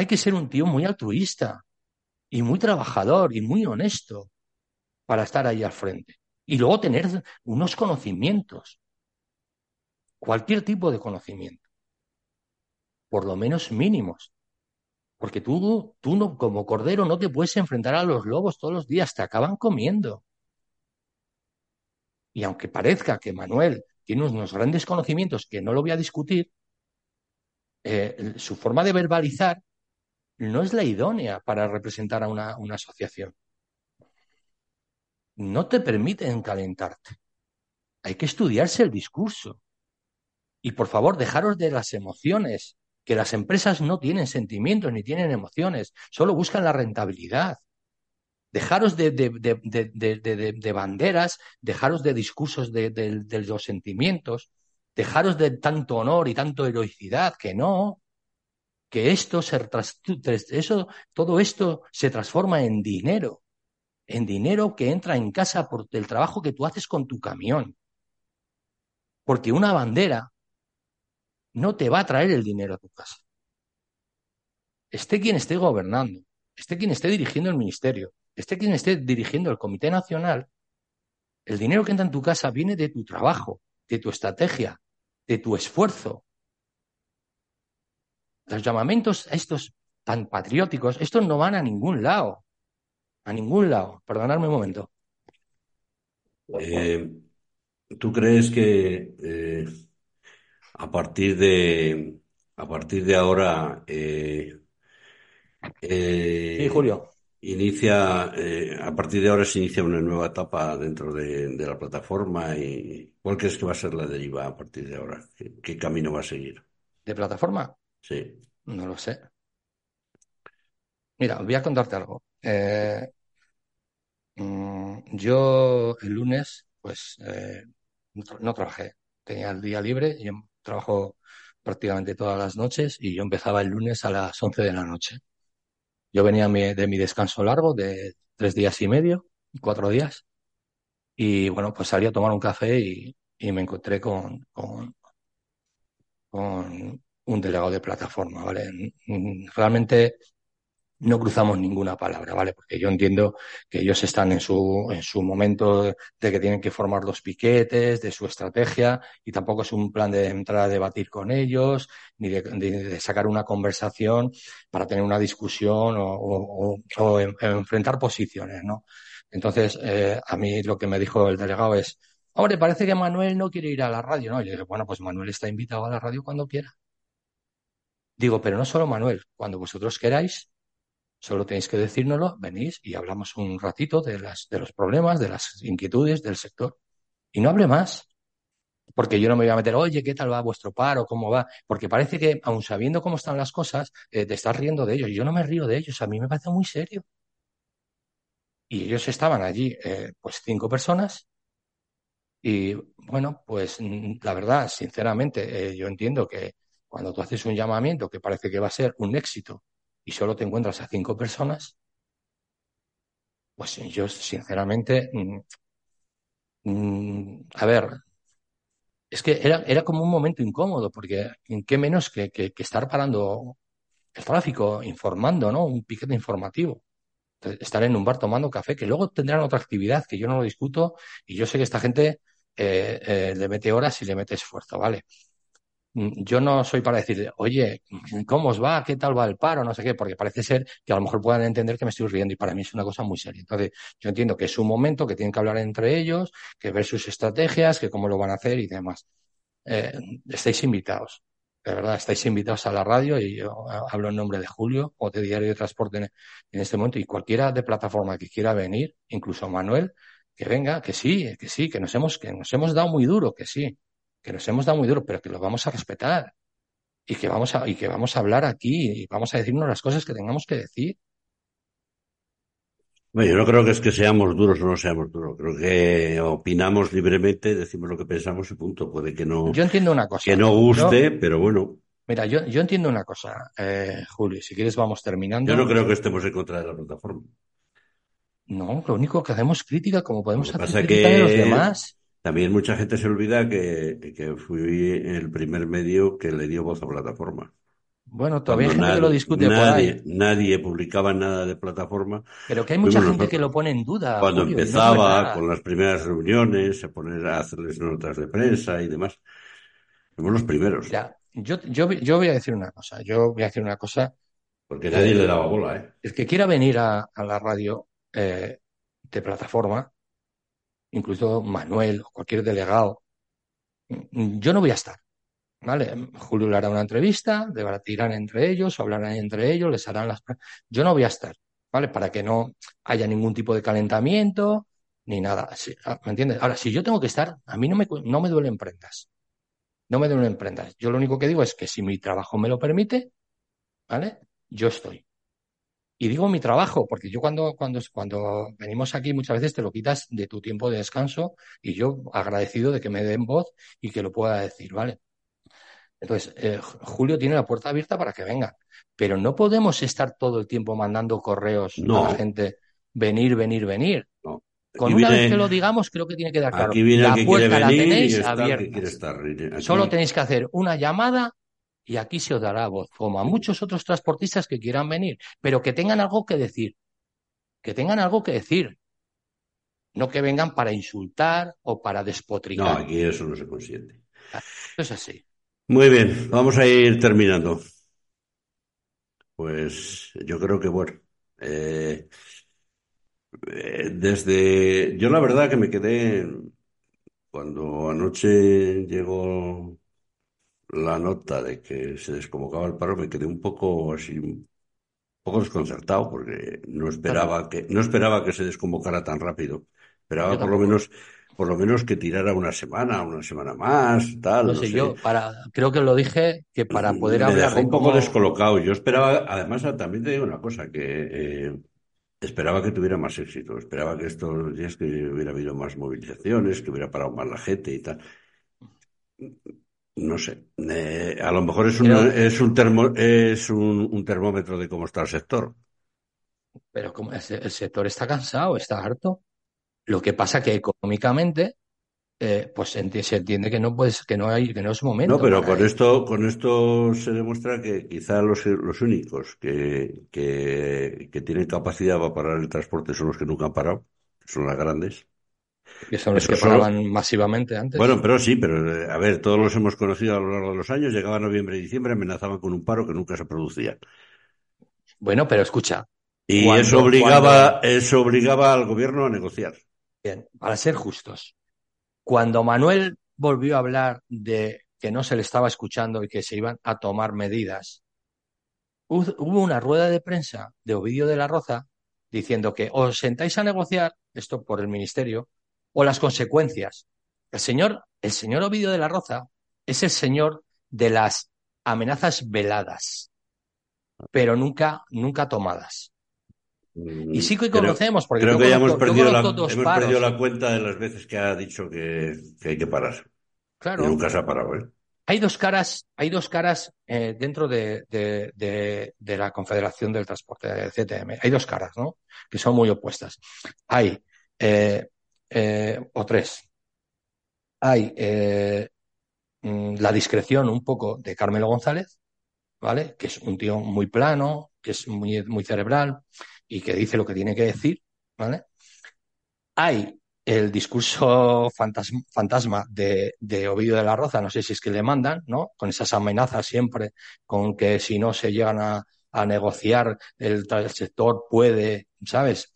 Hay que ser un tío muy altruista y muy trabajador y muy honesto para estar ahí al frente. Y luego tener unos conocimientos, cualquier tipo de conocimiento, por lo menos mínimos. Porque tú, tú no, como cordero no te puedes enfrentar a los lobos todos los días, te acaban comiendo. Y aunque parezca que Manuel tiene unos grandes conocimientos que no lo voy a discutir, eh, su forma de verbalizar no es la idónea para representar a una, una asociación. No te permiten calentarte. Hay que estudiarse el discurso. Y por favor, dejaros de las emociones, que las empresas no tienen sentimientos ni tienen emociones, solo buscan la rentabilidad. Dejaros de, de, de, de banderas, dejaros de discursos de, los sentimientos, dejaros de tanto honor y tanto heroicidad, que no, que esto se eso, todo esto se transforma en dinero, en dinero que entra en casa por el trabajo que tú haces con tu camión. Porque una bandera no te va a traer el dinero a tu casa. Esté quien esté gobernando, esté quien esté dirigiendo el ministerio, esté quien esté dirigiendo el Comité Nacional, el dinero que entra en tu casa viene de tu trabajo, de tu estrategia, de tu esfuerzo. Los llamamientos estos tan patrióticos, estos no van a ningún lado. A ningún lado. Perdonadme un momento. Eh, ¿Tú crees que eh, a partir de a partir de ahora eh, sí, Julio. inicia a partir de ahora se inicia una nueva etapa dentro de, la plataforma y ¿cuál crees que va a ser la deriva a partir de ahora? ¿Qué, camino va a seguir? ¿De plataforma? Sí. No lo sé. Mira, voy a contarte algo. Mm, yo el lunes, pues no, trabajé, tenía el día libre, yo trabajo prácticamente todas las noches y yo empezaba el lunes a las 11 de la noche. Yo venía de mi descanso largo de tres días y medio, cuatro días, y bueno, pues salí a tomar un café y, me encontré con, con, con un delegado de plataforma, ¿vale? Realmente no cruzamos ninguna palabra, ¿vale? Porque yo entiendo que ellos están en su, en su momento de que tienen que formar los piquetes, de su estrategia, y tampoco es un plan de entrar a debatir con ellos, ni de, sacar una conversación para tener una discusión o, enfrentar posiciones, ¿no? Entonces, eh, a mí lo que me dijo el delegado es, hombre, parece que Manuel no quiere ir a la radio, ¿no? Y le dije, bueno, pues Manuel está invitado a la radio cuando quiera. Digo, pero no solo Manuel, cuando vosotros queráis, Solo tenéis que decírnoslo, venís y hablamos un ratito de, las, de los problemas, de las inquietudes del sector. Y no hable más. Porque yo no me voy a meter, oye, ¿qué tal va vuestro paro? ¿Cómo va? Porque parece que, aun sabiendo cómo están las cosas, eh, te estás riendo de ellos. Yo no me río de ellos, a mí me parece muy serio. Y ellos estaban allí, eh, pues cinco personas. Y bueno, pues mm, la verdad, sinceramente, eh, yo entiendo que cuando tú haces un llamamiento que parece que va a ser un éxito y solo te encuentras a cinco personas, pues yo sinceramente, mm, mm, a ver, es que era, era como un momento incómodo, porque qué menos que, que, estar parando el tráfico, informando, ¿no? Un piquete informativo. Estar en un bar tomando café, que luego tendrán otra actividad que yo no lo discuto y yo sé que esta gente eh, eh, le mete horas y le mete esfuerzo, ¿vale? Mm, yo no soy para decir, oye, ¿cómo os va? ¿Qué tal va el paro? No sé qué, porque parece ser que a lo mejor puedan entender que me estoy riendo y para mí es una cosa muy seria. Entonces, yo entiendo que es un momento que tienen que hablar entre ellos, que ver sus estrategias, que cómo lo van a hacer y demás. Eh, estáis invitados, de verdad, estáis invitados a la radio y yo hablo en nombre de Julio o de Diario de Transporte en, en este momento y cualquiera de plataforma que quiera venir, incluso Manuel, que venga, que sí, que sí, que nos hemos, que nos hemos dado muy duro, que sí que nos hemos dado muy duro, pero que lo vamos a respetar y que vamos a, y que vamos a hablar aquí y vamos a decirnos las cosas que tengamos que decir. Bueno, yo no creo que es que seamos duros o no seamos duros. Creo que opinamos libremente, decimos lo que pensamos y punto. Puede que no. Yo entiendo una cosa. Que no guste, pero bueno. Mira, yo, yo entiendo una cosa, eh, Julio. Si quieres, vamos terminando. Yo no creo que estemos en contra de la plataforma. No, lo único que hacemos crítica, como podemos hacer crítica de los demás. También mucha gente se olvida que, que fui el primer medio que le dio voz a plataforma. Bueno, todavía hay gente que lo discute nadie, por ahí. Nadie publicaba nada de plataforma. Pero que hay mucha gente que lo pone en duda. Cuando empezaba con las primeras reuniones, a poner a hacerles notas de prensa y demás. Fuimos los primeros. Ya, yo, yo, yo voy a decir una cosa. Yo voy a decir una cosa. Porque nadie le daba bola, ¿eh? El que quiera venir a, a la radio eh, de plataforma, incluso Manuel o cualquier delegado, yo no voy a estar. ¿Vale? Julio le hará una entrevista, debatirán entre ellos, hablarán entre ellos, les harán las. Yo no voy a estar, ¿vale? Para que no haya ningún tipo de calentamiento ni nada. Ah, ¿Me entiendes? Ahora, si yo tengo que estar, a mí no me, no me duelen prendas. No me duelen prendas. Yo lo único que digo es que si mi trabajo me lo permite, ¿vale? Yo estoy. Y digo mi trabajo, porque yo cuando, cuando, cuando venimos aquí muchas veces te lo quitas de tu tiempo de descanso y yo agradecido de que me den voz y que lo pueda decir, ¿vale? Entonces, eh, Julio tiene la puerta abierta para que venga, pero no podemos estar todo el tiempo mandando correos a la gente, venir, venir, venir. Con una vez que lo digamos, creo que tiene que dar claro. la puerta la tenéis abierta. Solo tenéis que hacer una llamada y aquí se os dará voz, como a muchos otros transportistas que quieran venir, pero que tengan algo que decir. Que tengan algo que decir. No que vengan para insultar o para despotricar. No, aquí eso no se consiente. Es así. Muy bien, vamos a ir terminando. Pues yo creo que, bueno, eh, eh, desde, yo la verdad que me quedé, cuando anoche llegó la nota de que se desconvocaba el paro, me quedé un poco así, un poco desconcertado, porque no esperaba que, no esperaba que se desconvocara tan rápido. Esperaba por lo menos por lo menos que tirara una semana, una semana más, tal. No, sé, yo para, creo que lo dije que para poder Me hablar. dejó un poco descolocado. Yo esperaba, además, también te digo una cosa, que eh, esperaba que tuviera más éxito. Esperaba que estos días que hubiera habido más movilizaciones, que hubiera parado más la gente y tal. No sé. Eh, a lo mejor es un, es un, termo, es un, un, termómetro de cómo está el sector. Pero como el sector está cansado, está harto. Lo que pasa que económicamente, eh, pues se entiende que no puedes, que no hay, que no es momento. No, pero con esto, con esto se demuestra que quizá los, los únicos que, que, que tienen capacidad para parar el transporte son los que nunca han parado, son las grandes. Que son los que paraban masivamente antes. Bueno, pero sí, pero eh, a ver, todos los hemos conocido a lo largo de los años, llegaba noviembre y diciembre, amenazaban con un paro que nunca se producía. Bueno, pero escucha. Y eso obligaba, eso obligaba al gobierno a negociar. Bien, para ser justos, cuando Manuel volvió a hablar de que no se le estaba escuchando y que se iban a tomar medidas, hubo una rueda de prensa de Ovidio de la Roza diciendo que os sentáis a negociar, esto por el ministerio, o las consecuencias. El señor, el señor Ovidio de la Roza es el señor de las amenazas veladas, pero nunca, nunca tomadas. Y sí que conocemos, porque creo que ya hemos, perdido la, hemos perdido la cuenta de las veces que ha dicho que, que hay que parar. Claro. Y nunca se ha parado, ¿eh? Hay dos caras, hay dos caras eh, dentro de, de, de, de, la Confederación del Transporte, de CTM. Hay dos caras, ¿no? Que son muy opuestas. Hay, eh, eh, o tres. Hay eh, mm, la discreción un poco de Carmelo González, ¿vale? Que es un tío muy plano, que es muy, muy cerebral, y que dice lo que tiene que decir, ¿vale? Hay el discurso fantasma, de, de, Ovidio de la Roza, no sé si es que le mandan, ¿no? Con esas amenazas siempre, con que si no se llegan a, a negociar, el, el, sector puede, ¿sabes?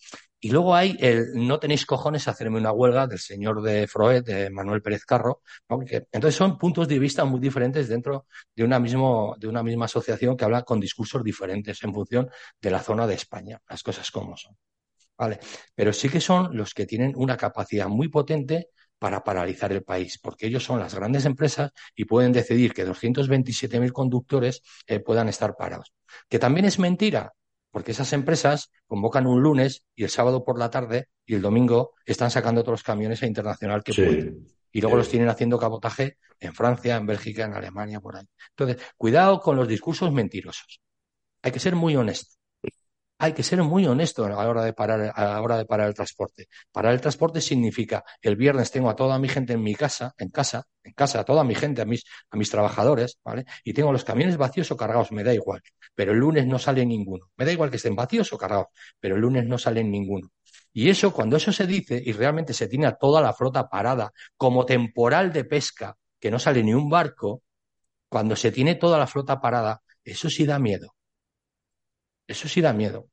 Y luego hay el no tenéis cojones hacerme una huelga del señor de Froed, de Manuel Pérez Carro, ¿no? Entonces son puntos de vista muy diferentes dentro de una, mismo, de una misma asociación que habla con discursos diferentes en función de la zona de España, las cosas como son. Vale. Pero sí que son los que tienen una capacidad muy potente para paralizar el país, porque ellos son las grandes empresas y pueden decidir que 227.000 conductores eh, puedan estar parados. Que también es mentira, porque esas empresas convocan un lunes y el sábado por la tarde y el domingo están sacando todos los camiones a internacional que sí, pueden. Y luego sí. los tienen haciendo cabotaje en Francia, en Bélgica, en Alemania, por ahí. Entonces, cuidado con los discursos mentirosos. Hay que ser muy honesto. Hay que ser muy honesto a la hora de parar, a la hora de parar el transporte. Parar el transporte significa el viernes tengo a toda mi gente en mi casa, en casa, en casa, a toda mi gente, a mis, a mis trabajadores, ¿vale? Y tengo los camiones vacíos o cargados, me da igual. Pero el lunes no sale ninguno. Me da igual que estén vacíos o cargados, pero el lunes no sale ninguno. Y eso, cuando eso se dice y realmente se tiene a toda la flota parada como temporal de pesca, que no sale ni un barco, cuando se tiene toda la flota parada, eso sí da miedo. Eso sí da miedo.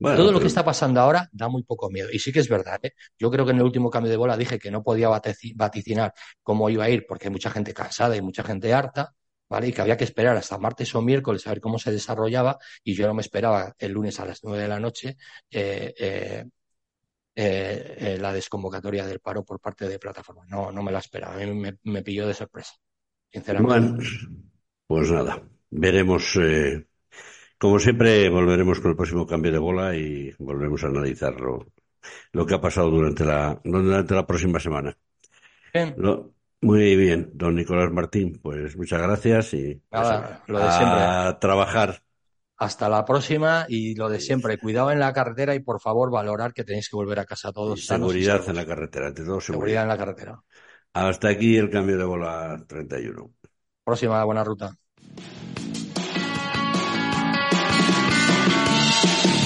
Todo lo que está pasando ahora da muy poco miedo. Y sí que es verdad. ¿eh? Yo creo que en el último cambio de bola dije que no podía vaticinar cómo iba a ir porque hay mucha gente cansada y mucha gente harta. ¿Vale? Y que había que esperar hasta martes o miércoles a ver cómo se desarrollaba, y yo no me esperaba el lunes a las nueve de la noche eh, eh, eh, la desconvocatoria del paro por parte de plataforma. No, no me la esperaba, a mí me, me pilló de sorpresa, sinceramente. Bueno, pues nada, veremos. Como siempre, volveremos con el próximo cambio de bola y volveremos a analizar lo, lo que ha pasado durante la, durante la próxima semana. Bien. Lo, muy bien, don Nicolás Martín, pues muchas gracias y Nada, lo de siempre. a trabajar. Hasta la próxima y lo de siempre. Cuidado en la carretera y por favor valorar que tenéis que volver a casa todos. Y seguridad en la carretera, ante todo seguridad. seguridad en la carretera. Hasta aquí el cambio de bola 31. Próxima, buena ruta. Thank you.